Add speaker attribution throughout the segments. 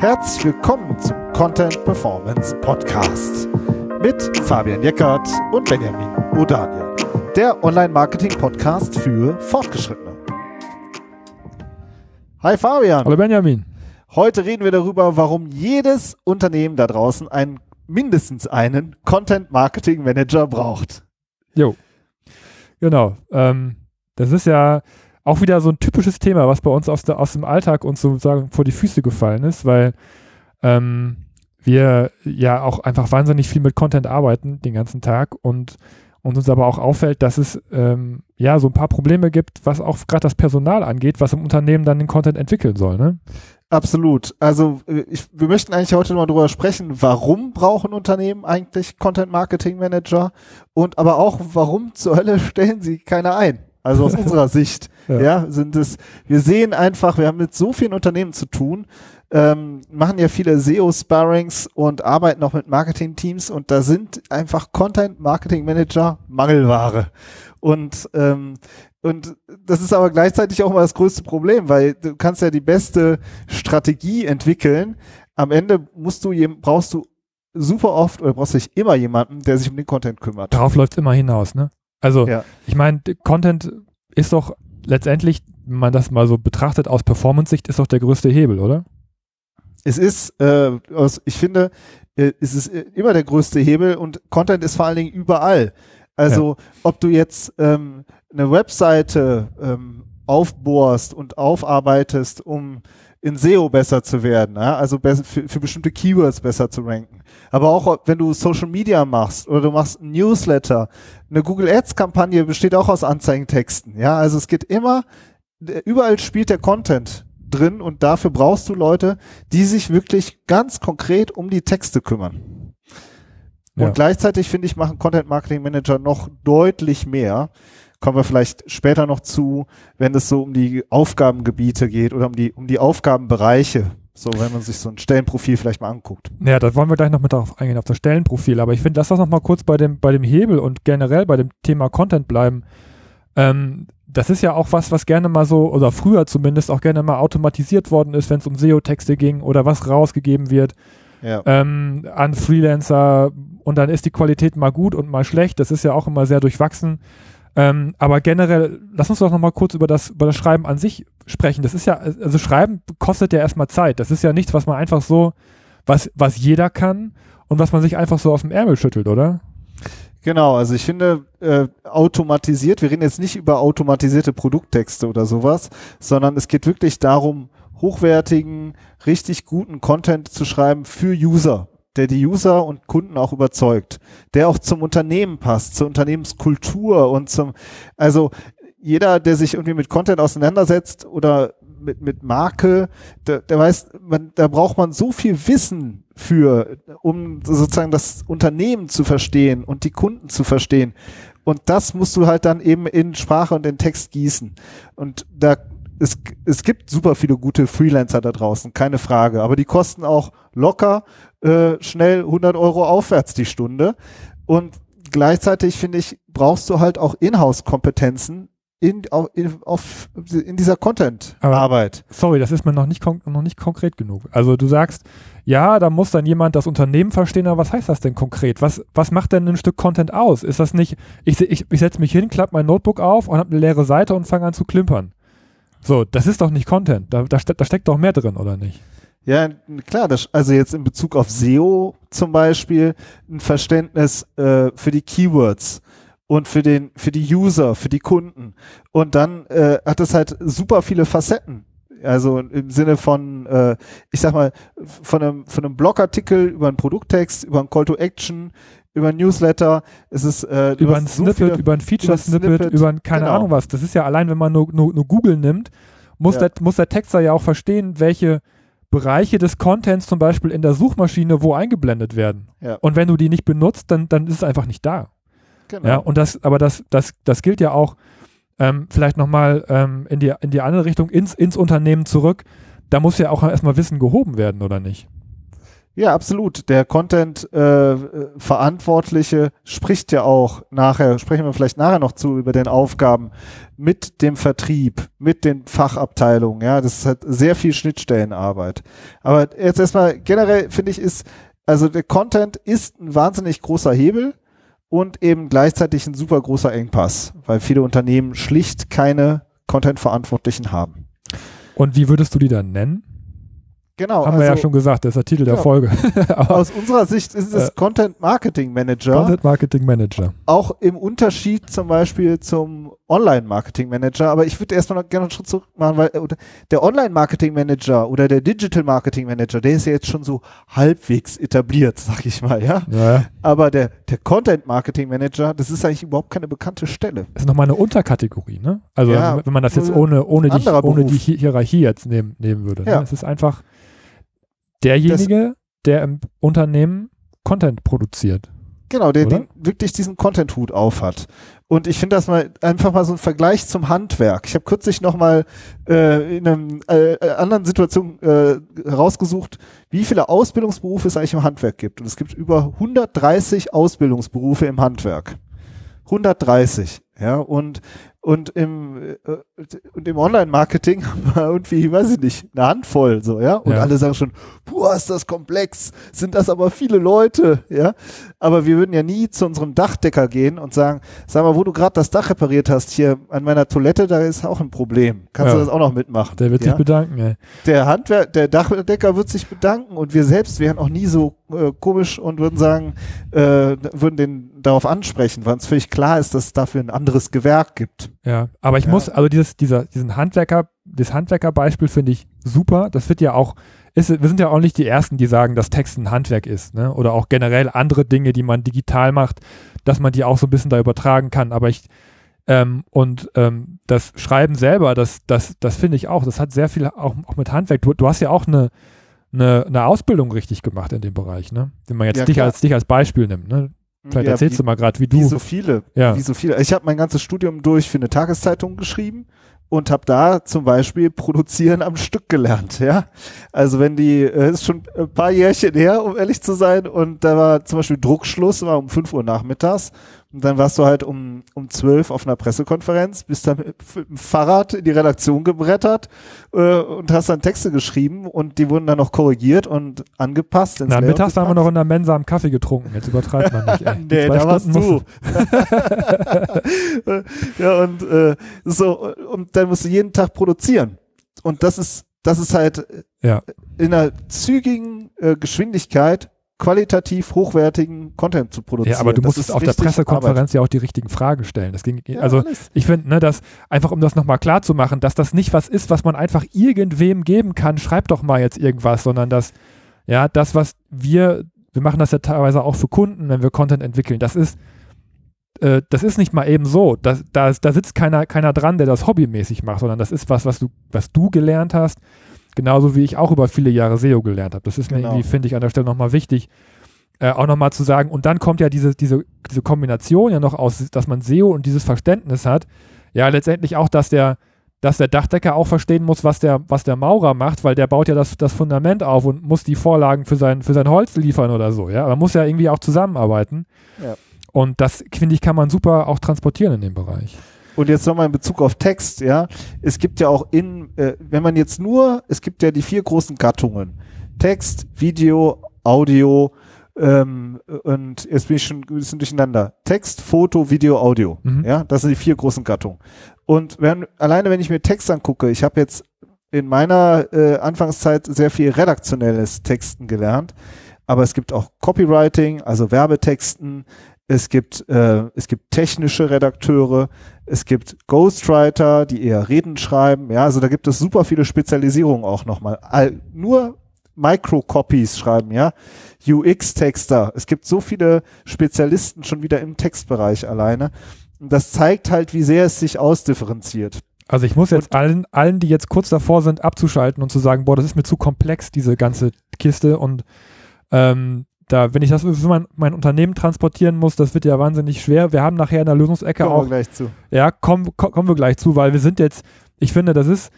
Speaker 1: Herzlich willkommen zum Content Performance Podcast mit Fabian Jeckert und Benjamin O'Daniel, der Online-Marketing-Podcast für Fortgeschrittene. Hi Fabian.
Speaker 2: Hallo Benjamin.
Speaker 1: Heute reden wir darüber, warum jedes Unternehmen da draußen einen, mindestens einen Content Marketing Manager braucht.
Speaker 2: Jo. Genau. Ähm, das ist ja auch wieder so ein typisches Thema, was bei uns aus, der, aus dem Alltag uns sozusagen vor die Füße gefallen ist, weil ähm, wir ja auch einfach wahnsinnig viel mit Content arbeiten den ganzen Tag und, und uns aber auch auffällt, dass es ähm, ja so ein paar Probleme gibt, was auch gerade das Personal angeht, was im Unternehmen dann den Content entwickeln soll. Ne?
Speaker 1: Absolut. Also äh, ich, wir möchten eigentlich heute mal darüber sprechen, warum brauchen Unternehmen eigentlich Content Marketing Manager und aber auch, warum zur Hölle stellen sie keine ein? Also aus unserer Sicht, ja. ja. sind es, wir sehen einfach, wir haben mit so vielen Unternehmen zu tun, ähm, machen ja viele SEO-Sparrings und arbeiten auch mit Marketing-Teams und da sind einfach Content-Marketing-Manager Mangelware. Und, ähm, und das ist aber gleichzeitig auch immer das größte Problem, weil du kannst ja die beste Strategie entwickeln. Am Ende musst du, brauchst du super oft oder brauchst du immer jemanden, der sich um den Content kümmert.
Speaker 2: Darauf läuft es immer hinaus, ne? Also, ja. ich meine, Content ist doch letztendlich, wenn man das mal so betrachtet aus Performance-Sicht, ist doch der größte Hebel, oder?
Speaker 1: Es ist, äh, ich finde, äh, es ist äh, immer der größte Hebel und Content ist vor allen Dingen überall. Also, ja. ob du jetzt ähm, eine Webseite ähm, aufbohrst und aufarbeitest, um in SEO besser zu werden, ja? also für, für, bestimmte Keywords besser zu ranken. Aber auch wenn du Social Media machst oder du machst ein Newsletter, eine Google Ads Kampagne besteht auch aus Anzeigentexten. Ja, also es geht immer, überall spielt der Content drin und dafür brauchst du Leute, die sich wirklich ganz konkret um die Texte kümmern. Und ja. gleichzeitig finde ich, machen Content Marketing Manager noch deutlich mehr kommen wir vielleicht später noch zu, wenn es so um die Aufgabengebiete geht oder um die, um die Aufgabenbereiche. So, wenn man sich so ein Stellenprofil vielleicht mal anguckt.
Speaker 2: Ja, da wollen wir gleich noch mit darauf eingehen, auf das Stellenprofil. Aber ich finde, lass das noch mal kurz bei dem, bei dem Hebel und generell bei dem Thema Content bleiben. Ähm, das ist ja auch was, was gerne mal so, oder früher zumindest auch gerne mal automatisiert worden ist, wenn es um SEO-Texte ging oder was rausgegeben wird ja. ähm, an Freelancer und dann ist die Qualität mal gut und mal schlecht. Das ist ja auch immer sehr durchwachsen. Ähm, aber generell, lass uns doch noch mal kurz über das, über das Schreiben an sich sprechen. Das ist ja, also Schreiben kostet ja erstmal Zeit. Das ist ja nichts, was man einfach so, was, was jeder kann und was man sich einfach so aus dem Ärmel schüttelt, oder?
Speaker 1: Genau, also ich finde äh, automatisiert, wir reden jetzt nicht über automatisierte Produkttexte oder sowas, sondern es geht wirklich darum, hochwertigen, richtig guten Content zu schreiben für User der die User und Kunden auch überzeugt, der auch zum Unternehmen passt, zur Unternehmenskultur und zum, also jeder, der sich irgendwie mit Content auseinandersetzt oder mit, mit Marke, der, der weiß, man, da braucht man so viel Wissen für, um sozusagen das Unternehmen zu verstehen und die Kunden zu verstehen. Und das musst du halt dann eben in Sprache und in Text gießen. Und da es, es gibt super viele gute Freelancer da draußen, keine Frage, aber die kosten auch locker äh, schnell 100 Euro aufwärts die Stunde. Und gleichzeitig finde ich, brauchst du halt auch Inhouse-Kompetenzen in, in, auf, in dieser Content-Arbeit.
Speaker 2: Sorry, das ist mir noch nicht, noch nicht konkret genug. Also du sagst, ja, da muss dann jemand das Unternehmen verstehen, aber was heißt das denn konkret? Was, was macht denn ein Stück Content aus? Ist das nicht, ich, ich, ich setze mich hin, klappe mein Notebook auf und habe eine leere Seite und fange an zu klimpern. So, das ist doch nicht Content. Da, da, da steckt doch mehr drin, oder nicht?
Speaker 1: Ja, klar, das, also jetzt in Bezug auf SEO zum Beispiel ein Verständnis äh, für die Keywords und für den, für die User, für die Kunden. Und dann äh, hat es halt super viele Facetten. Also im Sinne von, äh, ich sag mal, von einem, von einem Blogartikel über einen Produkttext, über einen Call to Action, über ein Newsletter, es ist
Speaker 2: äh, über ein Snippet, so über ein Feature-Snippet, über ein keine genau. Ahnung was. Das ist ja allein, wenn man nur, nur, nur Google nimmt, muss, ja. der, muss der Texter ja auch verstehen, welche Bereiche des Contents zum Beispiel in der Suchmaschine wo eingeblendet werden. Ja. Und wenn du die nicht benutzt, dann, dann ist es einfach nicht da. Genau. Ja, und das, aber das, das, das gilt ja auch ähm, vielleicht nochmal ähm, in, die, in die andere Richtung, ins, ins Unternehmen zurück. Da muss ja auch erstmal Wissen gehoben werden, oder nicht?
Speaker 1: Ja, absolut. Der Content-Verantwortliche äh, spricht ja auch nachher, sprechen wir vielleicht nachher noch zu über den Aufgaben mit dem Vertrieb, mit den Fachabteilungen. Ja, das halt sehr viel Schnittstellenarbeit. Aber jetzt erstmal generell finde ich ist, also der Content ist ein wahnsinnig großer Hebel und eben gleichzeitig ein super großer Engpass, weil viele Unternehmen schlicht keine Content-Verantwortlichen haben.
Speaker 2: Und wie würdest du die dann nennen?
Speaker 1: Genau.
Speaker 2: Haben also, wir ja also schon gesagt, das ist der Titel der Folge.
Speaker 1: aus unserer Sicht ist es äh, Content Marketing Manager.
Speaker 2: Content Marketing Manager.
Speaker 1: Auch im Unterschied zum Beispiel zum Online Marketing Manager. Aber ich würde erstmal noch gerne einen Schritt zurück machen, weil der Online Marketing Manager oder der Digital Marketing Manager, der ist ja jetzt schon so halbwegs etabliert, sag ich mal, ja.
Speaker 2: ja.
Speaker 1: Aber der, der Content Marketing Manager, das ist eigentlich überhaupt keine bekannte Stelle.
Speaker 2: Das ist nochmal eine Unterkategorie, ne? Also ja, wenn man das jetzt ohne, ohne, die, ohne die Hierarchie jetzt nehmen, nehmen würde. Ne? Ja. Es ist einfach derjenige, das, der im Unternehmen Content produziert.
Speaker 1: Genau, der den, wirklich diesen Content-Hut aufhat. Und ich finde das mal einfach mal so ein Vergleich zum Handwerk. Ich habe kürzlich noch mal äh, in einer äh, anderen Situation äh, herausgesucht, wie viele Ausbildungsberufe es eigentlich im Handwerk gibt. Und es gibt über 130 Ausbildungsberufe im Handwerk. 130. Ja, und und im, äh, und im Online-Marketing haben wir irgendwie, weiß ich nicht, eine Handvoll, so, ja. Und ja. alle sagen schon, boah, ist das komplex, sind das aber viele Leute, ja. Aber wir würden ja nie zu unserem Dachdecker gehen und sagen, sag mal, wo du gerade das Dach repariert hast, hier an meiner Toilette, da ist auch ein Problem. Kannst ja. du das auch noch mitmachen?
Speaker 2: Der wird
Speaker 1: ja?
Speaker 2: sich bedanken, ey.
Speaker 1: Der Handwerk, der Dachdecker wird sich bedanken und wir selbst wären auch nie so äh, komisch und würden sagen, äh, würden den darauf ansprechen, weil uns völlig klar ist, dass es dafür ein anderes Gewerk gibt.
Speaker 2: Ja, aber ich ja. muss, also dieses, dieser, diesen Handwerker, das Handwerkerbeispiel finde ich super. Das wird ja auch, ist, wir sind ja auch nicht die Ersten, die sagen, dass Text ein Handwerk ist, ne? Oder auch generell andere Dinge, die man digital macht, dass man die auch so ein bisschen da übertragen kann. Aber ich, ähm, und ähm, das Schreiben selber, das, das, das finde ich auch, das hat sehr viel auch, auch mit Handwerk. Du, du hast ja auch eine, eine, eine Ausbildung richtig gemacht in dem Bereich, ne? Wenn man jetzt ja, dich, als, dich als Beispiel nimmt, ne? Vielleicht ja, erzählst wie, du mal gerade, wie du.
Speaker 1: Wie so viele. Ja. Wie so viele. Ich habe mein ganzes Studium durch für eine Tageszeitung geschrieben und habe da zum Beispiel produzieren am Stück gelernt, ja. Also wenn die, äh, ist schon ein paar Jährchen her, um ehrlich zu sein, und da war zum Beispiel Druckschluss, war um 5 Uhr nachmittags und dann warst du halt um, um 12 auf einer Pressekonferenz, bist dann mit, mit dem Fahrrad in die Redaktion gebrettert äh, und hast dann Texte geschrieben und die wurden dann noch korrigiert und angepasst.
Speaker 2: Na, mittags haben wir noch in der Mensa am Kaffee getrunken, jetzt übertreibt man nicht, ey.
Speaker 1: nee, da warst du. ja, und äh, so, und dann musst du jeden Tag produzieren. Und das ist, das ist halt
Speaker 2: ja.
Speaker 1: in einer zügigen äh, Geschwindigkeit qualitativ hochwertigen Content zu produzieren.
Speaker 2: Ja, aber du musst auf der Pressekonferenz Arbeit. ja auch die richtigen Fragen stellen. Das ging, ja, also alles. ich finde, ne, dass einfach um das nochmal klar zu machen, dass das nicht was ist, was man einfach irgendwem geben kann, schreib doch mal jetzt irgendwas, sondern dass, ja, das, was wir, wir machen das ja teilweise auch für Kunden, wenn wir Content entwickeln, das ist, äh, das ist nicht mal eben so. Das, da, da sitzt keiner, keiner dran, der das hobbymäßig macht, sondern das ist was, was du, was du gelernt hast, Genauso wie ich auch über viele Jahre SEO gelernt habe. Das ist genau. mir irgendwie, finde ich, an der Stelle nochmal wichtig, äh, auch nochmal zu sagen. Und dann kommt ja diese, diese, diese Kombination ja noch aus, dass man SEO und dieses Verständnis hat. Ja, letztendlich auch, dass der, dass der Dachdecker auch verstehen muss, was der, was der Maurer macht, weil der baut ja das, das Fundament auf und muss die Vorlagen für sein, für sein Holz liefern oder so. Ja, man muss ja irgendwie auch zusammenarbeiten. Ja. Und das, finde ich, kann man super auch transportieren in dem Bereich.
Speaker 1: Und jetzt nochmal in Bezug auf Text, ja. Es gibt ja auch in, äh, wenn man jetzt nur, es gibt ja die vier großen Gattungen. Text, Video, Audio, ähm, und jetzt bin ich schon ein bisschen durcheinander. Text, Foto, Video, Audio. Mhm. Ja, das sind die vier großen Gattungen. Und wenn, alleine wenn ich mir Text angucke, ich habe jetzt in meiner äh, Anfangszeit sehr viel redaktionelles Texten gelernt, aber es gibt auch Copywriting, also Werbetexten, es gibt, äh, es gibt technische Redakteure, es gibt Ghostwriter, die eher Reden schreiben. Ja, also da gibt es super viele Spezialisierungen auch nochmal. All, nur Microcopies schreiben, ja. UX-Texter. Es gibt so viele Spezialisten schon wieder im Textbereich alleine. Und das zeigt halt, wie sehr es sich ausdifferenziert.
Speaker 2: Also ich muss jetzt und, allen, allen, die jetzt kurz davor sind, abzuschalten und zu sagen, boah, das ist mir zu komplex, diese ganze Kiste und ähm, da, wenn ich das für mein, mein, Unternehmen transportieren muss, das wird ja wahnsinnig schwer. Wir haben nachher in der Lösungsecke kommen auch.
Speaker 1: Kommen wir gleich zu.
Speaker 2: Ja, kommen, kommen wir gleich zu, weil wir sind jetzt, ich finde, das ist,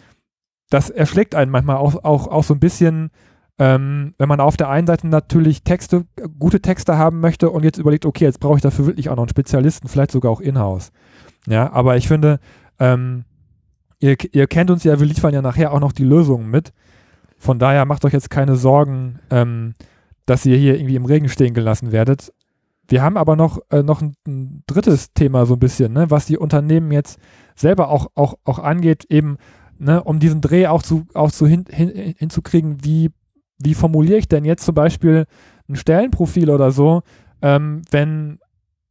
Speaker 2: das erschlägt einen manchmal auch, auch, auch so ein bisschen, ähm, wenn man auf der einen Seite natürlich Texte, gute Texte haben möchte und jetzt überlegt, okay, jetzt brauche ich dafür wirklich auch noch einen Spezialisten, vielleicht sogar auch in-house. Ja, aber ich finde, ähm, ihr, ihr kennt uns ja, wir liefern ja nachher auch noch die Lösungen mit. Von daher macht euch jetzt keine Sorgen, ähm, dass ihr hier irgendwie im Regen stehen gelassen werdet. Wir haben aber noch, äh, noch ein, ein, drittes Thema so ein bisschen, ne, was die Unternehmen jetzt selber auch, auch, auch angeht, eben, ne, um diesen Dreh auch zu, auch zu hin, hin, hinzukriegen, wie wie formuliere ich denn jetzt zum Beispiel ein Stellenprofil oder so, ähm, wenn,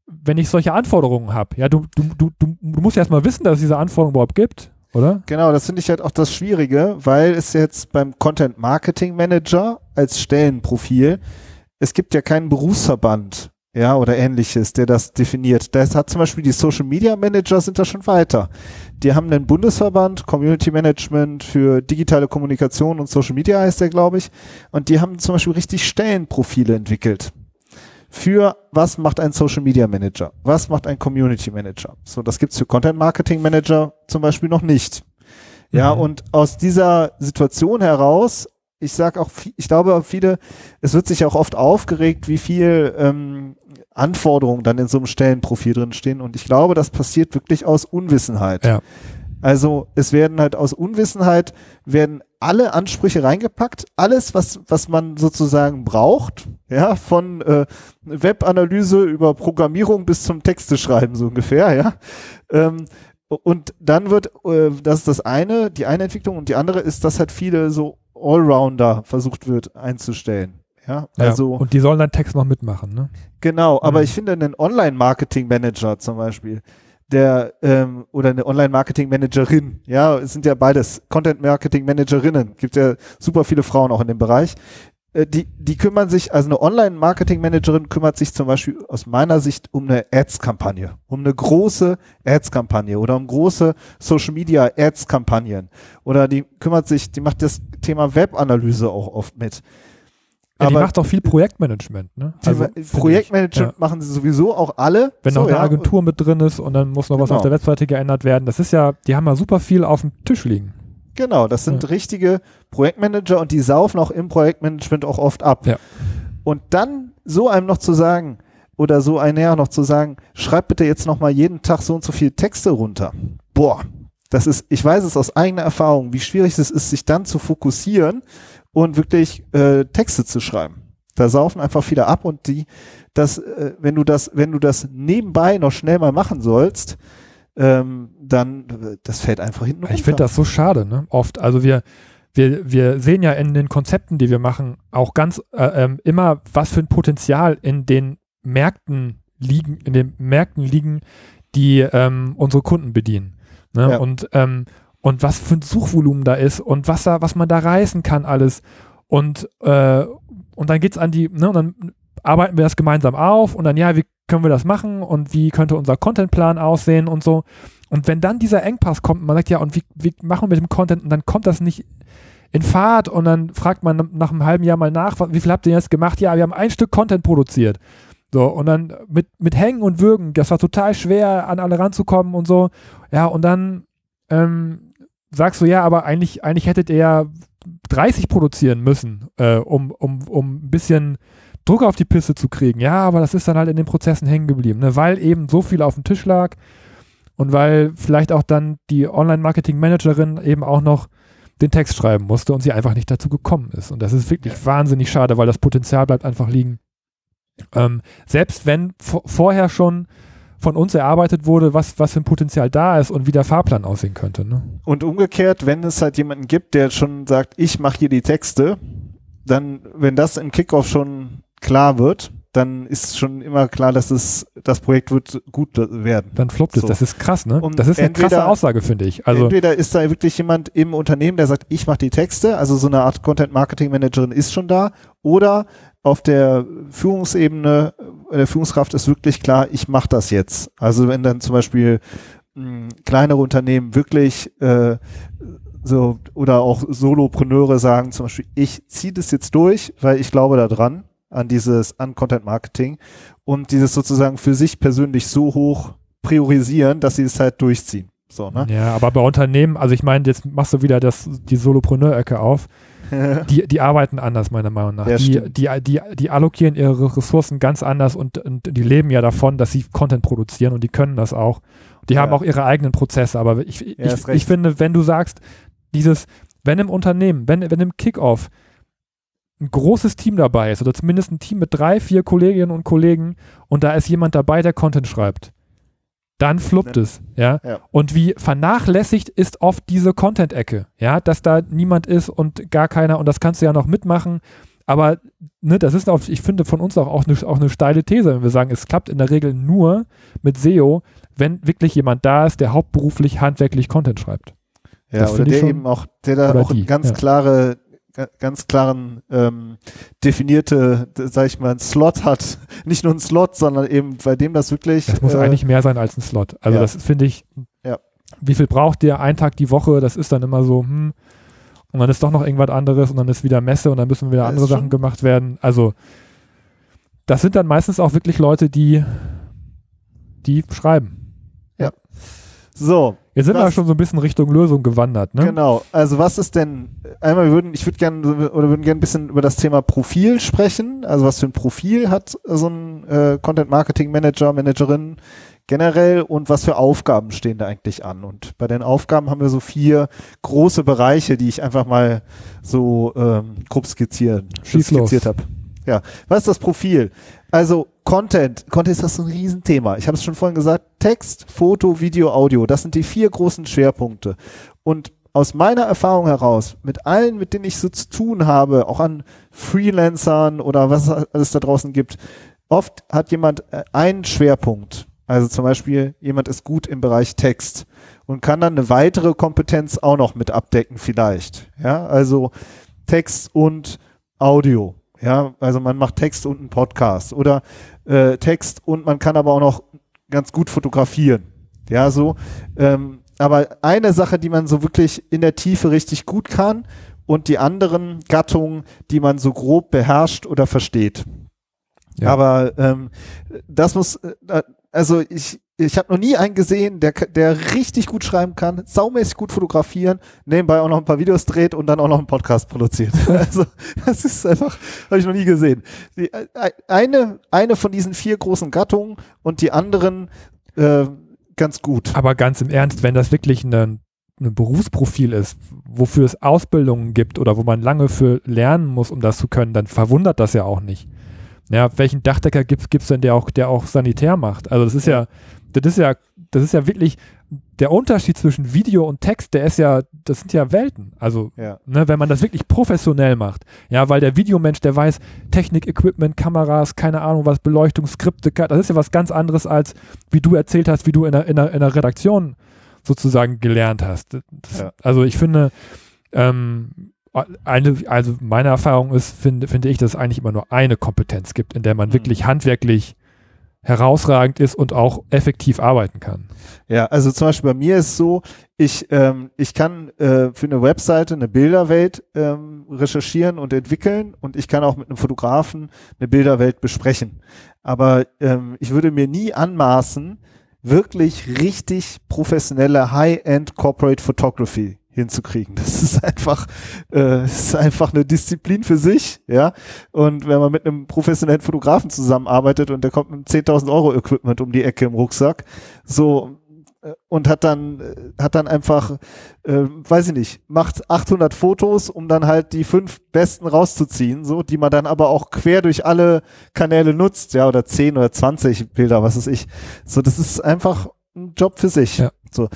Speaker 2: wenn ich solche Anforderungen habe? Ja, du, du, du, du, musst erstmal wissen, dass es diese Anforderungen überhaupt gibt, oder?
Speaker 1: Genau, das finde ich halt auch das Schwierige, weil es jetzt beim Content Marketing Manager als Stellenprofil, es gibt ja keinen Berufsverband, ja, oder ähnliches, der das definiert. Das hat zum Beispiel die Social Media Manager sind da schon weiter. Die haben einen Bundesverband, Community Management für digitale Kommunikation und Social Media heißt der, glaube ich. Und die haben zum Beispiel richtig Stellenprofile entwickelt. Für was macht ein Social Media Manager? Was macht ein Community Manager? So, das gibt's für Content Marketing Manager zum Beispiel noch nicht. Ja, mhm. und aus dieser Situation heraus ich sag auch, ich glaube viele, es wird sich auch oft aufgeregt, wie viel ähm, Anforderungen dann in so einem Stellenprofil drin stehen. Und ich glaube, das passiert wirklich aus Unwissenheit. Ja. Also es werden halt aus Unwissenheit werden alle Ansprüche reingepackt, alles was was man sozusagen braucht, ja, von äh, Webanalyse über Programmierung bis zum Texte schreiben so ungefähr, ja. Ähm, und dann wird äh, das ist das eine, die eine Entwicklung und die andere ist, dass halt viele so Allrounder versucht wird einzustellen. Ja, also.
Speaker 2: Ja, und die sollen dann Text noch mitmachen, ne?
Speaker 1: Genau, aber mhm. ich finde einen Online-Marketing-Manager zum Beispiel, der, ähm, oder eine Online-Marketing-Managerin, ja, es sind ja beides Content-Marketing-Managerinnen, gibt ja super viele Frauen auch in dem Bereich, äh, die, die kümmern sich, also eine Online-Marketing-Managerin kümmert sich zum Beispiel aus meiner Sicht um eine Ads-Kampagne, um eine große Ads-Kampagne oder um große Social-Media-Ads-Kampagnen. Oder die kümmert sich, die macht das Thema Web-Analyse auch oft mit.
Speaker 2: Ja, aber die macht auch viel Projektmanagement, ne?
Speaker 1: Also, Projektmanagement ja. machen sie sowieso auch alle.
Speaker 2: Wenn
Speaker 1: so,
Speaker 2: noch eine. Agentur mit drin ist und dann muss noch was genau. auf der Webseite geändert werden. Das ist ja, die haben ja super viel auf dem Tisch liegen.
Speaker 1: Genau, das sind ja. richtige Projektmanager und die saufen auch im Projektmanagement auch oft ab. Ja. Und dann so einem noch zu sagen, oder so ein näher noch zu sagen, schreib bitte jetzt noch mal jeden Tag so und so viele Texte runter. Boah, das ist, ich weiß es aus eigener Erfahrung, wie schwierig es ist, sich dann zu fokussieren und wirklich äh, Texte zu schreiben. Da saufen einfach viele ab und die, das, äh, wenn du das, wenn du das nebenbei noch schnell mal machen sollst, ähm, dann das fällt einfach hinten runter.
Speaker 2: Ich finde das so schade, ne? Oft. Also wir, wir, wir sehen ja in den Konzepten, die wir machen, auch ganz äh, ähm, immer, was für ein Potenzial in den Märkten liegen, in den Märkten liegen, die ähm, unsere Kunden bedienen. Ne? Ja. Und ähm, und was für ein Suchvolumen da ist und was da, was man da reißen kann alles. Und, äh, und dann geht's an die, ne, und dann arbeiten wir das gemeinsam auf und dann, ja, wie können wir das machen und wie könnte unser Contentplan aussehen und so. Und wenn dann dieser Engpass kommt, man sagt, ja, und wie, wie machen wir mit dem Content und dann kommt das nicht in Fahrt und dann fragt man nach einem halben Jahr mal nach, wie viel habt ihr jetzt gemacht? Ja, wir haben ein Stück Content produziert. So, und dann mit, mit Hängen und Würgen, das war total schwer, an alle ranzukommen und so. Ja, und dann ähm, sagst du, ja, aber eigentlich, eigentlich hättet ihr ja 30 produzieren müssen, äh, um, um, um ein bisschen Druck auf die Piste zu kriegen. Ja, aber das ist dann halt in den Prozessen hängen geblieben, ne? weil eben so viel auf dem Tisch lag und weil vielleicht auch dann die Online-Marketing-Managerin eben auch noch den Text schreiben musste und sie einfach nicht dazu gekommen ist. Und das ist wirklich ja. wahnsinnig schade, weil das Potenzial bleibt einfach liegen. Ähm, selbst wenn vorher schon von uns erarbeitet wurde, was, was für ein Potenzial da ist und wie der Fahrplan aussehen könnte. Ne?
Speaker 1: Und umgekehrt, wenn es halt jemanden gibt, der schon sagt, ich mache hier die Texte, dann, wenn das im Kickoff schon klar wird, dann ist schon immer klar, dass es das Projekt wird gut werden.
Speaker 2: Dann floppt es. So. Das ist krass, ne? Und das ist eine entweder, krasse Aussage, finde ich.
Speaker 1: Also entweder ist da wirklich jemand im Unternehmen, der sagt, ich mache die Texte, also so eine Art Content Marketing Managerin ist schon da, oder auf der Führungsebene äh, der Führungskraft ist wirklich klar, ich mache das jetzt. Also wenn dann zum Beispiel mh, hm, kleinere Unternehmen wirklich äh, so oder auch Solopreneure sagen zum Beispiel, ich ziehe das jetzt durch, weil ich glaube da dran an dieses an Content Marketing und dieses sozusagen für sich persönlich so hoch priorisieren, dass sie es halt durchziehen. So, ne?
Speaker 2: Ja, aber bei Unternehmen, also ich meine, jetzt machst du wieder das, die Solopreneur-Ecke auf. Die, die arbeiten anders, meiner Meinung nach.
Speaker 1: Ja,
Speaker 2: die, die, die, die allokieren ihre Ressourcen ganz anders und, und die leben ja davon, dass sie Content produzieren und die können das auch. Die haben
Speaker 1: Ja.
Speaker 2: auch ihre eigenen Prozesse, aber ich,
Speaker 1: hast
Speaker 2: ich, ich finde, wenn du sagst, dieses, wenn im Unternehmen, wenn, wenn im Kickoff ein großes Team dabei ist oder zumindest ein Team mit drei, vier Kolleginnen und Kollegen und da ist jemand dabei, der Content schreibt, dann fluppt
Speaker 1: Ne.
Speaker 2: es, ja?
Speaker 1: Ja.
Speaker 2: Und wie vernachlässigt ist oft diese Content-Ecke, ja, dass da niemand ist und gar keiner und das kannst du ja noch mitmachen, aber ne, das ist auch, ich finde von uns auch, auch, eine, auch eine steile These, wenn wir sagen, es klappt in der Regel nur mit SEO, wenn wirklich jemand da ist, der hauptberuflich handwerklich Content schreibt.
Speaker 1: Ja,
Speaker 2: Das
Speaker 1: oder
Speaker 2: finde ich
Speaker 1: der eben auch, der da auch
Speaker 2: die,
Speaker 1: ganz
Speaker 2: ja.
Speaker 1: klare, ganz klaren ähm, definierte, sag ich mal, einen Slot hat. Nicht nur einen Slot, sondern eben bei dem das wirklich.
Speaker 2: Das muss
Speaker 1: äh,
Speaker 2: eigentlich mehr sein als ein Slot. Also
Speaker 1: ja.
Speaker 2: das finde ich,
Speaker 1: Ja.
Speaker 2: wie viel braucht der? Ein Tag die Woche, das ist dann immer so, hm, und dann ist doch noch irgendwas anderes und dann ist wieder Messe und dann müssen wieder andere Sachen gemacht werden. Also das sind dann meistens auch wirklich Leute, die, die schreiben.
Speaker 1: So,
Speaker 2: Jetzt sind wir
Speaker 1: Was-
Speaker 2: schon so ein bisschen Richtung Lösung gewandert, ne?
Speaker 1: genau. Also was ist denn, einmal wir würden, ich würde gerne oder würden gerne ein bisschen über das Thema Profil sprechen. Also was für ein Profil hat so ein äh, Content Marketing Manager, Managerin generell und was für Aufgaben stehen da eigentlich an? Und bei den Aufgaben haben wir so vier große Bereiche, die ich einfach mal so ähm, grob skizzieren, skizziert habe. Ja, was ist das Profil? Also Content, Content ist das ein Riesenthema. Ich habe es schon vorhin gesagt, Text, Foto, Video, Audio, das sind die vier großen Schwerpunkte. Und aus meiner Erfahrung heraus, mit allen, mit denen ich so zu tun habe, auch an Freelancern oder was es da draußen gibt, oft hat jemand äh, einen Schwerpunkt. Also zum Beispiel, jemand ist gut im Bereich Text und kann dann eine weitere Kompetenz auch noch mit abdecken vielleicht. Ja, also Text und Audio. Ja, also man macht Text und einen Podcast oder äh, Text und man kann aber auch noch ganz gut fotografieren. Ja, so. Ähm, aber eine Sache, die man so wirklich in der Tiefe richtig gut kann und die anderen Gattungen, die man so grob beherrscht oder versteht.
Speaker 2: Ja.
Speaker 1: Aber ähm, das muss, äh, also ich, ich habe noch nie einen gesehen, der, der richtig gut schreiben kann, saumäßig gut fotografieren, nebenbei auch noch ein paar Videos dreht und dann auch noch einen Podcast produziert. also das ist einfach, habe ich noch nie gesehen. Die, äh, eine, eine von diesen vier großen Gattungen und die anderen äh, ganz gut.
Speaker 2: Aber ganz im Ernst, wenn das wirklich ein, ein Berufsprofil ist, wofür es Ausbildungen gibt oder wo man lange für lernen muss, um das zu können, dann verwundert das ja auch nicht. Ja, welchen Dachdecker gibt es denn, der auch, der auch Sanitär macht? Also das ist ja, das ist ja, das ist ja wirklich der Unterschied zwischen Video und Text, der ist ja, das sind ja Welten. Also,
Speaker 1: Ja.
Speaker 2: ne, wenn man das wirklich professionell macht. Ja, weil der Videomensch, der weiß Technik, Equipment, Kameras, keine Ahnung was, Beleuchtung, Skripte, das ist ja was ganz anderes als, wie du erzählt hast, wie du in der, in der, in der Redaktion sozusagen gelernt hast. Das,
Speaker 1: Ja.
Speaker 2: Also ich finde, ähm, eine, also meine Erfahrung ist, finde, finde ich, dass es eigentlich immer nur eine Kompetenz gibt, in der man
Speaker 1: Mhm.
Speaker 2: wirklich handwerklich herausragend ist und auch effektiv arbeiten kann.
Speaker 1: Ja, also zum Beispiel bei mir ist so, ich, ähm, ich kann äh, für eine Webseite eine Bilderwelt ähm, recherchieren und entwickeln und ich kann auch mit einem Fotografen eine Bilderwelt besprechen. Aber ähm, ich würde mir nie anmaßen, wirklich richtig professionelle High-End Corporate Photography hinzukriegen. Das ist einfach, äh, ist einfach eine Disziplin für sich, ja. Und wenn man mit einem professionellen Fotografen zusammenarbeitet und der kommt mit einem 10.000 Euro Equipment um die Ecke im Rucksack, so äh, und hat dann äh, hat dann einfach, äh, weiß ich nicht, macht 800 Fotos, um dann halt die fünf besten rauszuziehen, so die man dann aber auch quer durch alle Kanäle nutzt, ja oder 10 oder 20 Bilder, was weiß ich. So, das ist einfach ein Job für sich.
Speaker 2: Ja.
Speaker 1: So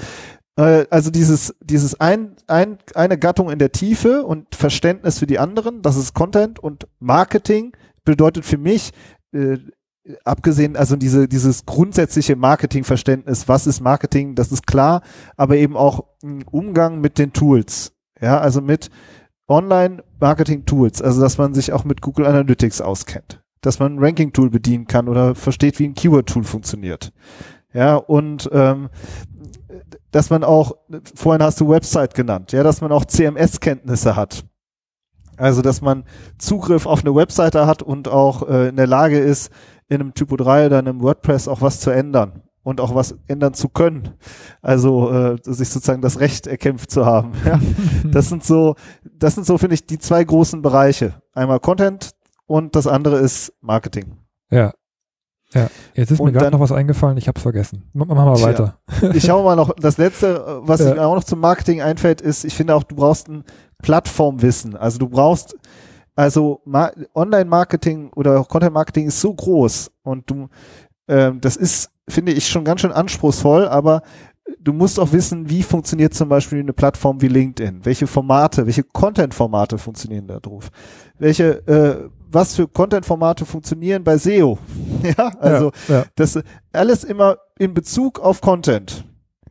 Speaker 1: also dieses, dieses ein, ein, eine Gattung in der Tiefe und Verständnis für die anderen, das ist Content und Marketing bedeutet für mich, äh, abgesehen, also diese, dieses grundsätzliche Marketingverständnis, was ist Marketing, das ist klar, aber eben auch ein Umgang mit den Tools. Ja, also mit Online-Marketing-Tools, also dass man sich auch mit Google Analytics auskennt, dass man ein Ranking-Tool bedienen kann oder versteht, wie ein Keyword-Tool funktioniert. Ja, und ähm, dass man auch, vorhin hast du Website genannt, ja, dass man auch CMS-Kenntnisse hat. Also, dass man Zugriff auf eine Webseite hat und auch äh, in der Lage ist, in einem Typo 3 oder in einem WordPress auch was zu ändern. und auch was ändern zu können. Also äh, sich sozusagen das Recht erkämpft zu haben. Ja? Das sind so, das sind so, finde ich, die zwei großen Bereiche. Einmal Content und das andere ist Marketing.
Speaker 2: Ja. Ja, jetzt ist und mir gerade noch was eingefallen, ich habe es vergessen. Machen wir mal weiter.
Speaker 1: Ich schaue mal noch, das letzte, was ja. mir auch noch zum Marketing einfällt, ist, ich finde auch, du brauchst ein Plattformwissen. Also du brauchst, also Online-Marketing oder auch Content-Marketing ist so groß und du, ähm, das ist, finde ich, schon ganz schön anspruchsvoll, aber du musst auch wissen, wie funktioniert zum Beispiel eine Plattform wie LinkedIn? Welche Formate, welche Content-Formate funktionieren da drauf? Welche, äh, was für Content-Formate funktionieren bei SEO? ja, also ja, ja. das alles immer in Bezug auf Content.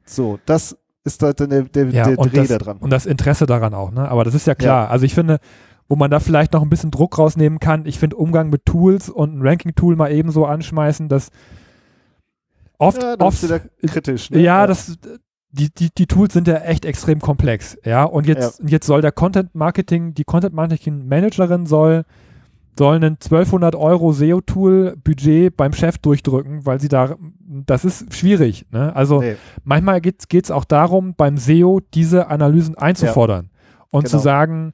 Speaker 1: So, das ist da der, der,
Speaker 2: ja, der Dreh da dran. Und das Interesse daran auch, ne? Aber das ist ja klar. Also ich finde, wo man da vielleicht noch ein bisschen Druck rausnehmen kann, ich finde Umgang mit Tools und ein Ranking-Tool mal ebenso anschmeißen, dass oft, ja, oft
Speaker 1: kritisch.
Speaker 2: Ne? Ja, das die, die, die Tools sind ja echt extrem komplex, ja. Und jetzt, ja. jetzt soll der Content Marketing, die Content Marketing Managerin soll, soll ein 1200 Euro SEO-Tool Budget beim Chef durchdrücken, weil sie da, das ist schwierig, ne? Also nee. manchmal geht es auch darum, beim SEO diese Analysen einzufordern ja. und genau. zu sagen,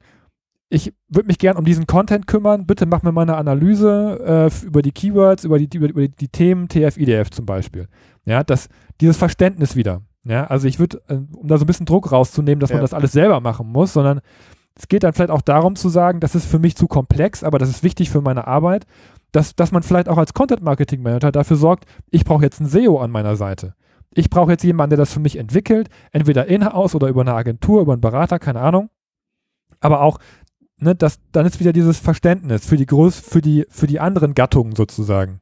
Speaker 2: ich würde mich gern um diesen Content kümmern, bitte mach mir mal eine Analyse äh, über die Keywords, über die, über, über die Themen TF, IDF zum Beispiel. Ja, das, dieses Verständnis wieder. Ja, also ich würde, äh, um da so ein bisschen Druck rauszunehmen, dass ja. man das alles selber machen muss, sondern es geht dann vielleicht auch darum zu sagen, das ist für mich zu komplex, aber das ist wichtig für meine Arbeit, dass, dass man vielleicht auch als Content Marketing Manager dafür sorgt, ich brauche jetzt einen SEO an meiner Seite. Ich brauche jetzt jemanden, der das für mich entwickelt, entweder in-house oder über eine Agentur, über einen Berater, keine Ahnung. Aber auch, ne, das, dann ist wieder dieses Verständnis für die Größ, für die, für die anderen Gattungen sozusagen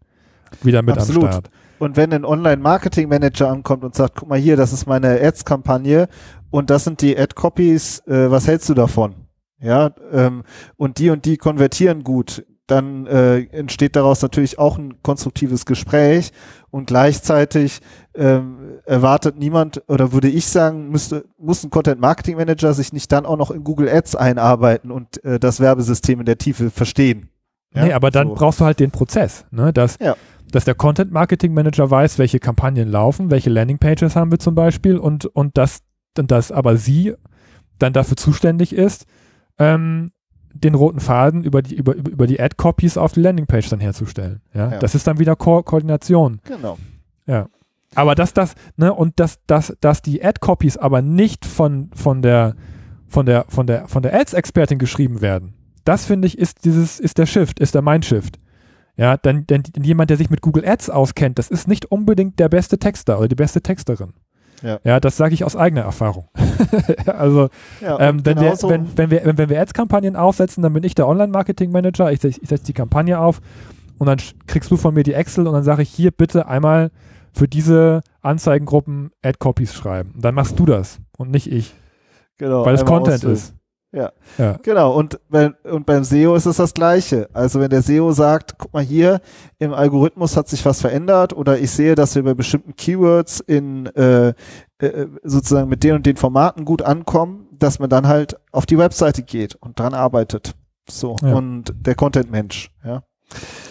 Speaker 2: wieder mit Absolut. am Start.
Speaker 1: Und wenn ein Online-Marketing-Manager ankommt und sagt, guck mal hier, das ist meine Ads-Kampagne und das sind die Ad-Copies, äh, was hältst du davon? Ja, ähm, und die und die konvertieren gut, dann äh, entsteht daraus natürlich auch ein konstruktives Gespräch und gleichzeitig ähm, erwartet niemand oder würde ich sagen, müsste, muss ein Content Marketing Manager sich nicht dann auch noch in Google Ads einarbeiten und äh, das Werbesystem in der Tiefe verstehen.
Speaker 2: Ja? Nee, aber dann so. brauchst du halt den Prozess, ne? dass, ja. dass der Content Marketing Manager weiß, welche Kampagnen laufen, welche Landing Pages haben wir zum Beispiel und, und das, und das aber sie dann dafür zuständig ist, ähm, den roten Faden über die, über, über die Ad-Copies auf die Landingpage dann herzustellen. Ja? ja. Das ist dann wieder Ko Koordination.
Speaker 1: Genau.
Speaker 2: Ja. Aber dass das, ne, und dass, dass, dass die Ad-Copies aber nicht von, von der, von der, von der, von der Ads-Expertin geschrieben werden, das finde ich, ist dieses, ist der Shift, ist der Mindshift. Ja, denn, denn jemand, der sich mit Google Ads auskennt, das ist nicht unbedingt der beste Texter oder die beste Texterin. Ja, ja das sage ich aus eigener Erfahrung. also, ja, ähm, wenn, wir, wenn, wenn, wir, wenn, wenn wir Ads-Kampagnen aufsetzen, dann bin ich der Online-Marketing-Manager, ich, ich setze die Kampagne auf und dann kriegst du von mir die Excel und dann sage ich hier bitte einmal für diese Anzeigengruppen Ad-Copies schreiben. Und dann machst du das und nicht ich. Genau. Weil es Content ausfüllen. ist.
Speaker 1: Ja. ja. Genau. Und, wenn, und beim SEO ist es das Gleiche. Also wenn der SEO sagt, guck mal hier, im Algorithmus hat sich was verändert oder ich sehe, dass wir bei bestimmten Keywords in äh, äh, sozusagen mit den und den Formaten gut ankommen, dass man dann halt auf die Webseite geht und dran arbeitet. So. Ja. Und der Content-Mensch, ja.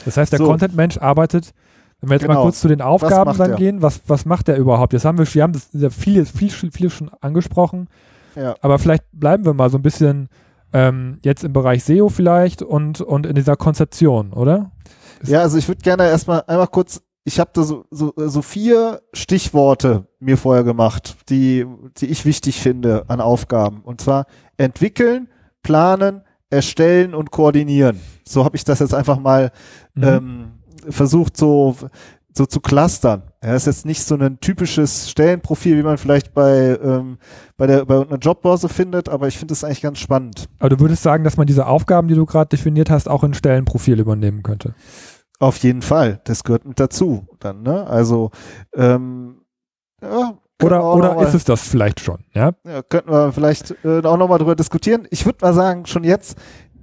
Speaker 2: Das heißt, der so. Content-Mensch arbeitet wenn wir jetzt genau. mal kurz zu den Aufgaben dann er? gehen, was, was macht der überhaupt? Jetzt haben wir, wir haben das ja viel, viel, viel schon angesprochen. Ja. Aber vielleicht bleiben wir mal so ein bisschen ähm, jetzt im Bereich SEO vielleicht und, und in dieser Konzeption, oder?
Speaker 1: ja, also ich würde gerne erstmal einmal kurz, ich habe da so, so, so vier Stichworte mir vorher gemacht, die, die ich wichtig finde an Aufgaben. Und zwar entwickeln, planen, erstellen und koordinieren. So habe ich das jetzt einfach mal mhm. ähm, versucht, so so zu clustern. Ja, ist jetzt nicht so ein typisches Stellenprofil, wie man vielleicht bei, ähm, bei, der, bei einer Jobbörse findet, aber ich finde es eigentlich ganz spannend.
Speaker 2: Aber du würdest sagen, dass man diese Aufgaben, die du gerade definiert hast, auch in Stellenprofil übernehmen könnte?
Speaker 1: Auf jeden Fall. Das gehört mit dazu dann, ne? Also, ähm,
Speaker 2: ja, oder, oder mal, ist es das vielleicht schon, ja?
Speaker 1: Ja, könnten wir vielleicht äh, auch nochmal drüber diskutieren. Ich würde mal sagen, schon jetzt,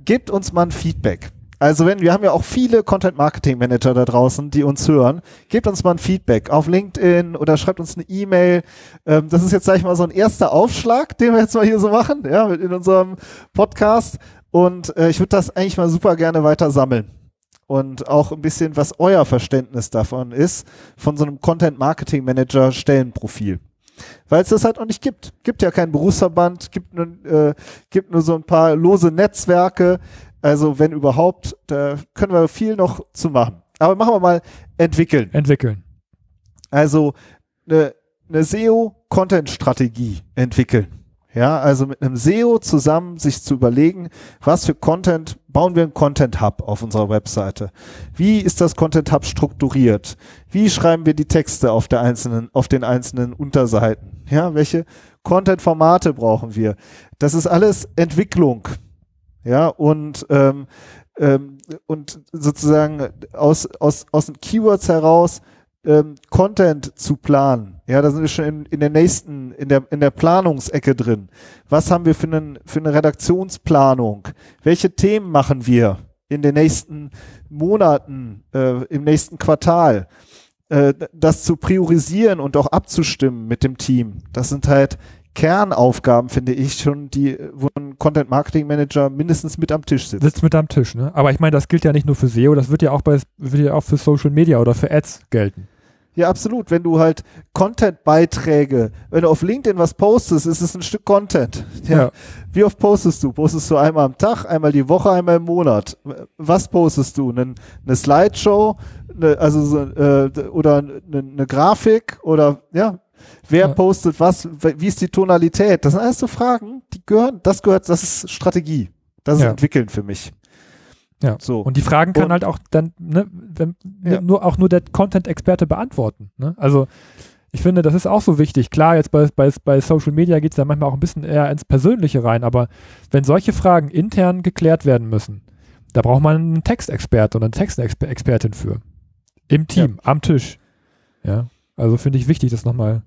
Speaker 1: gebt uns mal ein Feedback. Also wenn, wir haben ja auch viele Content Marketing Manager da draußen, die uns hören. Gebt uns mal ein Feedback auf LinkedIn oder schreibt uns eine E-Mail. Ähm, das ist jetzt, sag ich mal, so ein erster Aufschlag, den wir jetzt mal hier so machen, ja, in unserem Podcast. Und äh, ich würde das eigentlich mal super gerne weiter sammeln. und auch ein bisschen, was euer Verständnis davon ist, von so einem Content Marketing Manager Stellenprofil. Weil es das halt noch nicht gibt. Gibt ja keinen Berufsverband, gibt nur, äh, gibt nur so ein paar lose Netzwerke. Also wenn überhaupt, da können wir viel noch zu machen. Aber machen wir mal entwickeln.
Speaker 2: Entwickeln.
Speaker 1: Also eine, eine SEO-Content-Strategie entwickeln. Ja, also mit einem SEO zusammen sich zu überlegen, was für Content bauen wir einen Content Hub auf unserer Webseite? Wie ist das Content Hub strukturiert? Wie schreiben wir die Texte auf der einzelnen, auf den einzelnen Unterseiten? Ja, welche Content Formate brauchen wir? Das ist alles Entwicklung. Ja, und, ähm, ähm, und sozusagen aus, aus, aus den Keywords heraus ähm, Content zu planen. Ja, da sind wir schon in, in der nächsten, in der, in der Planungsecke drin. Was haben wir für, einen, für eine Redaktionsplanung? Welche Themen machen wir in den nächsten Monaten, äh, im nächsten Quartal? Äh, das zu priorisieren und auch abzustimmen mit dem Team. Das sind halt Kernaufgaben, finde ich schon, die, wo ein Content Marketing Manager mindestens mit am Tisch sitzt.
Speaker 2: Sitzt mit am Tisch, ne? Aber ich meine, das gilt ja nicht nur für SEO, das wird ja auch bei, wird ja auch für Social Media oder für Ads gelten.
Speaker 1: Ja, absolut. Wenn du halt Content-Beiträge, wenn du auf LinkedIn was postest, ist es ein Stück Content. Ja. ja. Wie oft postest du? Postest du einmal am Tag, einmal die Woche, einmal im Monat? Was postest du? Eine, eine Slideshow, eine, also so, äh, oder eine, eine Grafik oder ja, Wer ja. postet was? Wie ist die Tonalität? Das sind alles so Fragen, die gehören, das gehört, das ist Strategie. Das ist ja. Entwickeln für mich.
Speaker 2: Ja. So. Und die Fragen kann und, halt auch dann, ne, wenn, ja. nur, auch nur der Content-Experte beantworten. Ne? Also ich finde, das ist auch so wichtig. Klar, jetzt bei, bei, bei Social Media geht es da manchmal auch ein bisschen eher ins Persönliche rein, aber wenn solche Fragen intern geklärt werden müssen, da braucht man einen Textexperte oder eine Textexpertin für. Im Team, ja. am Tisch. Ja. Also finde ich wichtig, das nochmal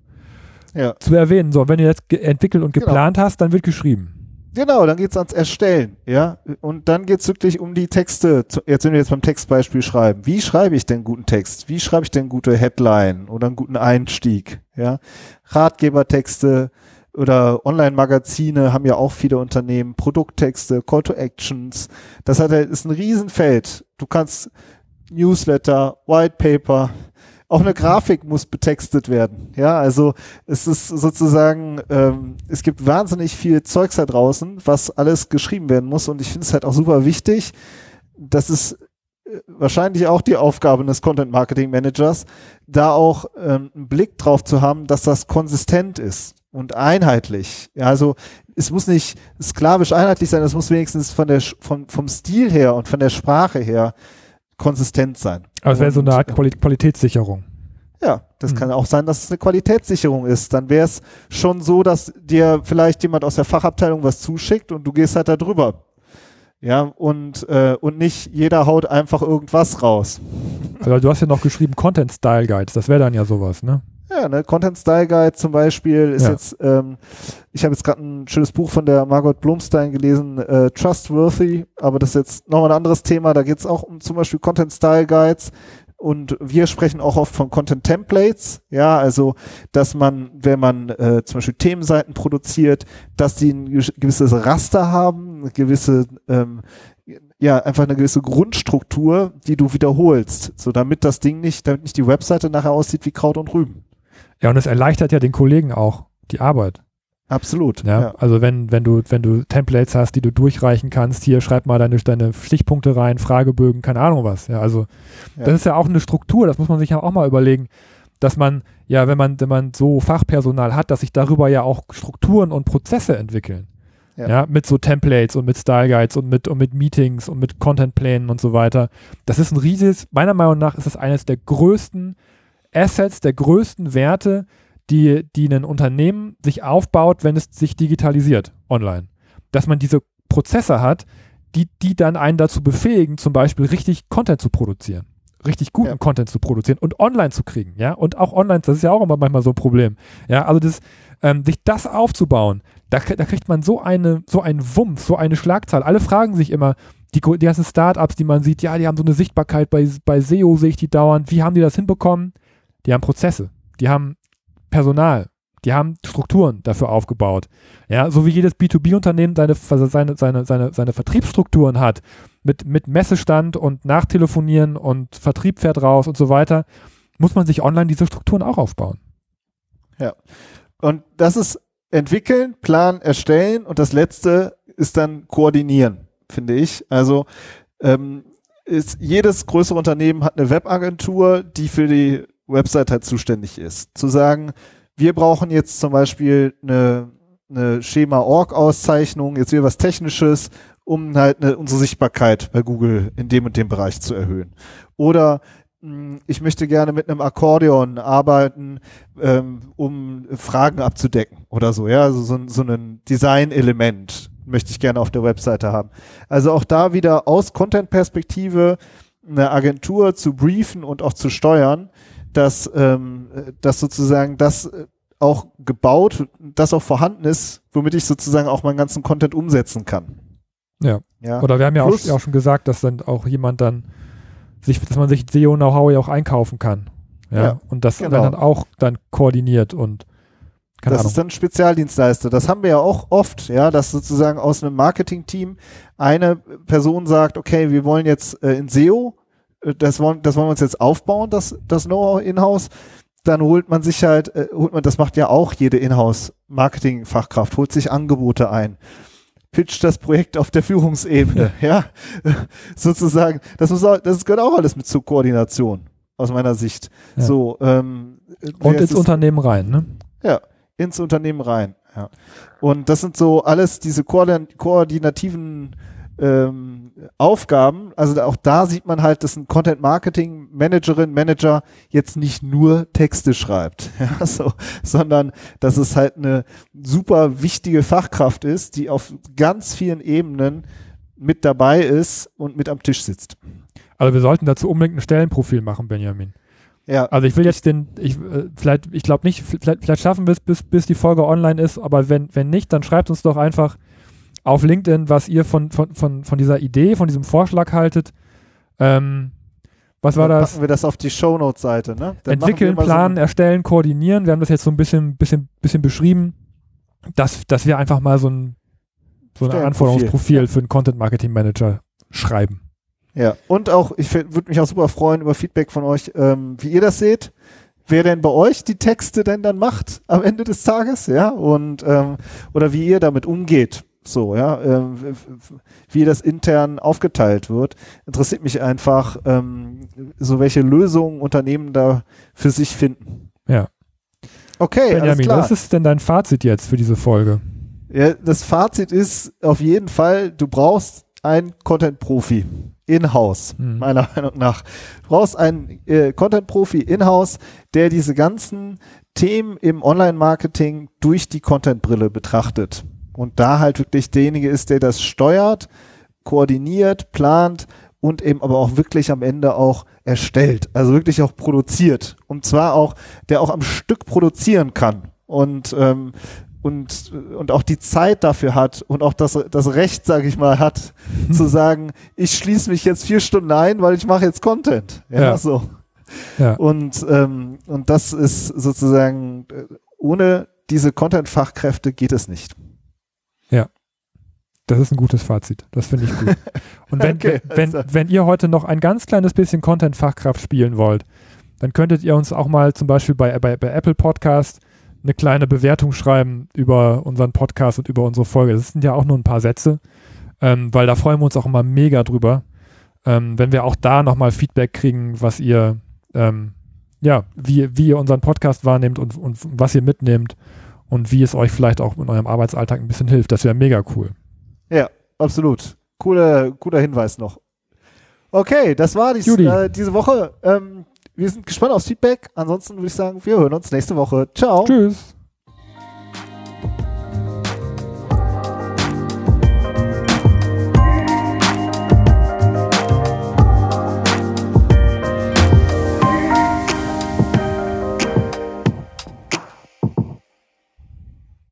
Speaker 2: ja. zu erwähnen. So, wenn du jetzt entwickelt und genau. geplant genau. hast, dann wird geschrieben.
Speaker 1: Genau, dann geht's ans Erstellen, ja. Und dann geht's wirklich um die Texte. Jetzt, wenn wir jetzt beim Textbeispiel schreiben, wie schreibe ich denn guten Text? Wie schreibe ich denn gute Headline oder einen guten Einstieg? Ja, Ratgebertexte oder Online-Magazine haben ja auch viele Unternehmen, Produkttexte, Call to Actions. Das hat, ist ein Riesenfeld. Du kannst Newsletter, White Paper, auch eine Grafik muss betextet werden. Ja, also es ist sozusagen, ähm, es gibt wahnsinnig viel Zeugs da draußen, was alles geschrieben werden muss und ich finde es halt auch super wichtig, dass es äh, wahrscheinlich auch die Aufgabe des Content Marketing Managers, da auch ähm, einen Blick drauf zu haben, dass das konsistent ist und einheitlich. Ja, also es muss nicht sklavisch einheitlich sein, es muss wenigstens von der von, vom Stil her und von der Sprache her konsistent sein.
Speaker 2: Aber es wäre so eine Art Quali Qualitätssicherung.
Speaker 1: Ja, das mhm. kann auch sein, dass es eine Qualitätssicherung ist. Dann wäre es schon so, dass dir vielleicht jemand aus der Fachabteilung was zuschickt und du gehst halt da drüber. Ja, und, äh, und nicht jeder haut einfach irgendwas raus.
Speaker 2: Also du hast ja noch geschrieben Content Style Guides, das wäre dann ja sowas, ne?
Speaker 1: Ja, ne, Content Style Guide zum Beispiel ist ja. jetzt, ähm, ich habe jetzt gerade ein schönes Buch von der Margot Blumstein gelesen, äh, Trustworthy, aber das ist jetzt nochmal ein anderes Thema. Da geht es auch um zum Beispiel Content Style Guides. Und wir sprechen auch oft von Content Templates, ja, also dass man, wenn man äh, zum Beispiel Themenseiten produziert, dass die ein gewisses Raster haben, eine gewisse ähm, ja, einfach eine gewisse Grundstruktur, die du wiederholst, so damit das Ding nicht, damit nicht die Webseite nachher aussieht wie Kraut und Rüben.
Speaker 2: Ja, und es erleichtert ja den Kollegen auch die Arbeit.
Speaker 1: Absolut.
Speaker 2: Ja, ja, Also wenn, wenn du, wenn du Templates hast, die du durchreichen kannst, hier schreib mal deine, deine Stichpunkte rein, Fragebögen, keine Ahnung was. Ja, also ja. das ist ja auch eine Struktur, das muss man sich ja auch mal überlegen, dass man, ja, wenn man, wenn man so Fachpersonal hat, dass sich darüber ja auch Strukturen und Prozesse entwickeln. Ja. ja. mit so Templates und mit Style Guides und mit, und mit Meetings und mit Contentplänen und so weiter. Das ist ein riesiges, meiner Meinung nach ist das eines der größten Assets, der größten Werte, die, die ein Unternehmen sich aufbaut, wenn es sich digitalisiert online. Dass man diese Prozesse hat, die, die dann einen dazu befähigen, zum Beispiel richtig Content zu produzieren. Richtig guten ja. Content zu produzieren und online zu kriegen, ja. Und auch online, das ist ja auch immer manchmal so ein Problem. Ja, also das, ähm, sich das aufzubauen, da, da kriegt man so eine, so einen Wumpf, so eine Schlagzahl. Alle fragen sich immer, die, die ganzen Startups, die man sieht, ja, die haben so eine Sichtbarkeit bei, bei SEO, sehe ich die dauernd. Wie haben die das hinbekommen? Die haben Prozesse, die haben Personal, die haben Strukturen dafür aufgebaut. Ja, so wie jedes B2B-Unternehmen seine, seine, seine, seine, seine Vertriebsstrukturen hat, mit, mit Messestand und Nachtelefonieren und Vertrieb fährt raus und so weiter, muss man sich online diese Strukturen auch aufbauen.
Speaker 1: Ja. Und das ist entwickeln, planen, erstellen und das letzte ist dann koordinieren, finde ich. Also ähm, ist, jedes größere Unternehmen hat eine Webagentur, die für die Website halt zuständig ist. Zu sagen, wir brauchen jetzt zum Beispiel eine, eine Schema-Org-Auszeichnung, jetzt wieder was Technisches, um halt eine, unsere Sichtbarkeit bei Google in dem und dem Bereich zu erhöhen. Oder hm, ich möchte gerne mit einem Akkordeon arbeiten, ähm, um Fragen abzudecken oder so, ja, also so, so ein Design-Element möchte ich gerne auf der Webseite haben. Also auch da wieder aus Content-Perspektive eine Agentur zu briefen und auch zu steuern, dass, ähm, dass sozusagen das auch gebaut, das auch vorhanden ist, womit ich sozusagen auch meinen ganzen Content umsetzen kann.
Speaker 2: Ja. ja. Oder wir haben ja auch, auch, schon gesagt, dass dann auch jemand dann sich, dass man sich SEO-Know-how ja auch einkaufen kann. Ja. ja und das genau. dann auch dann koordiniert und
Speaker 1: keine das Ahnung. ist dann Spezialdienstleister. Das haben wir ja auch oft, ja, dass sozusagen aus einem Marketing-Team eine Person sagt, okay, wir wollen jetzt äh, in SEO, äh, das wollen, das wollen wir uns jetzt aufbauen, das, das Know-how in-house. Dann holt man sich halt, äh, holt man, das macht ja auch jede Inhouse-Marketing-Fachkraft, holt sich Angebote ein pitcht das Projekt auf der Führungsebene, ja, sozusagen. Das muss auch, das gehört auch alles mit zur Koordination aus meiner Sicht. Ja. So ähm,
Speaker 2: und ins Unternehmen rein, ne?
Speaker 1: Ja, ins Unternehmen rein. Ja. Und das sind so alles diese koordinativen ähm, Aufgaben. Also auch da sieht man halt, dass ein Content Marketing Managerin, Manager jetzt nicht nur Texte schreibt, ja, so, sondern dass es halt eine super wichtige Fachkraft ist, die auf ganz vielen Ebenen mit dabei ist und mit am Tisch sitzt.
Speaker 2: Also wir sollten dazu unbedingt ein Stellenprofil machen, Benjamin. Ja. Also ich will jetzt den, ich, äh, vielleicht, ich glaube nicht, vielleicht, vielleicht schaffen wir es, bis, bis die Folge online ist, aber wenn, wenn nicht, dann schreibt uns doch einfach auf LinkedIn, was ihr von, von, von, von dieser Idee, von diesem Vorschlag haltet. Ähm, was war
Speaker 1: dann
Speaker 2: das?
Speaker 1: Packen wir das auf die Shownote-Seite, ne?
Speaker 2: Dann Entwickeln, planen, so erstellen, koordinieren. Wir haben das jetzt so ein bisschen, bisschen, bisschen beschrieben, dass, dass wir einfach mal so ein, so ein Anforderungsprofil ja. für einen Content Marketing Manager schreiben.
Speaker 1: Ja, und auch, ich würde mich auch super freuen über Feedback von euch, ähm, wie ihr das seht wer denn bei euch die Texte denn dann macht am Ende des Tages, ja, und ähm, oder wie ihr damit umgeht. So, ja, ähm, wie das intern aufgeteilt wird, interessiert mich einfach, ähm, so welche Lösungen Unternehmen da für sich finden.
Speaker 2: Ja.
Speaker 1: Okay,
Speaker 2: Benjamin, alles klar. was ist denn dein Fazit jetzt für diese Folge?
Speaker 1: Ja, das Fazit ist auf jeden Fall, du brauchst einen Content-Profi in-house, mhm. meiner Meinung nach. Du brauchst einen äh, Content-Profi in-house, der diese ganzen Themen im Online-Marketing durch die Content-Brille betrachtet und da halt wirklich derjenige ist, der das steuert, koordiniert, plant und eben aber auch wirklich am Ende auch erstellt, also wirklich auch produziert und zwar auch, der auch am Stück produzieren kann und ähm, und, und auch die Zeit dafür hat und auch das, das Recht, sage ich mal, hat, zu sagen, ich schließe mich jetzt vier Stunden ein, weil ich mache jetzt Content. Ja, ja. so. Ja. Und, ähm, und das ist sozusagen, äh, ohne diese Content-Fachkräfte geht es nicht.
Speaker 2: Ja. Das ist ein gutes Fazit. Das finde ich gut. Und wenn, okay, wenn, also. wenn ihr heute noch ein ganz kleines bisschen Content-Fachkraft spielen wollt, dann könntet ihr uns auch mal zum Beispiel bei, bei, bei Apple Podcast eine kleine Bewertung schreiben über unseren Podcast und über unsere Folge. Das sind ja auch nur ein paar Sätze, ähm, weil da freuen wir uns auch immer mega drüber, ähm, wenn wir auch da nochmal Feedback kriegen, was ihr, ähm, ja, wie, wie ihr unseren Podcast wahrnehmt und, und was ihr mitnehmt und wie es euch vielleicht auch in eurem Arbeitsalltag ein bisschen hilft. Das wäre mega cool.
Speaker 1: Ja, absolut. Cooler, cooler Hinweis noch. Okay, das war dies, äh, diese Woche. Ähm, wir sind gespannt aufs Feedback. Ansonsten würde ich sagen, wir hören uns nächste Woche. Ciao.
Speaker 2: Tschüss.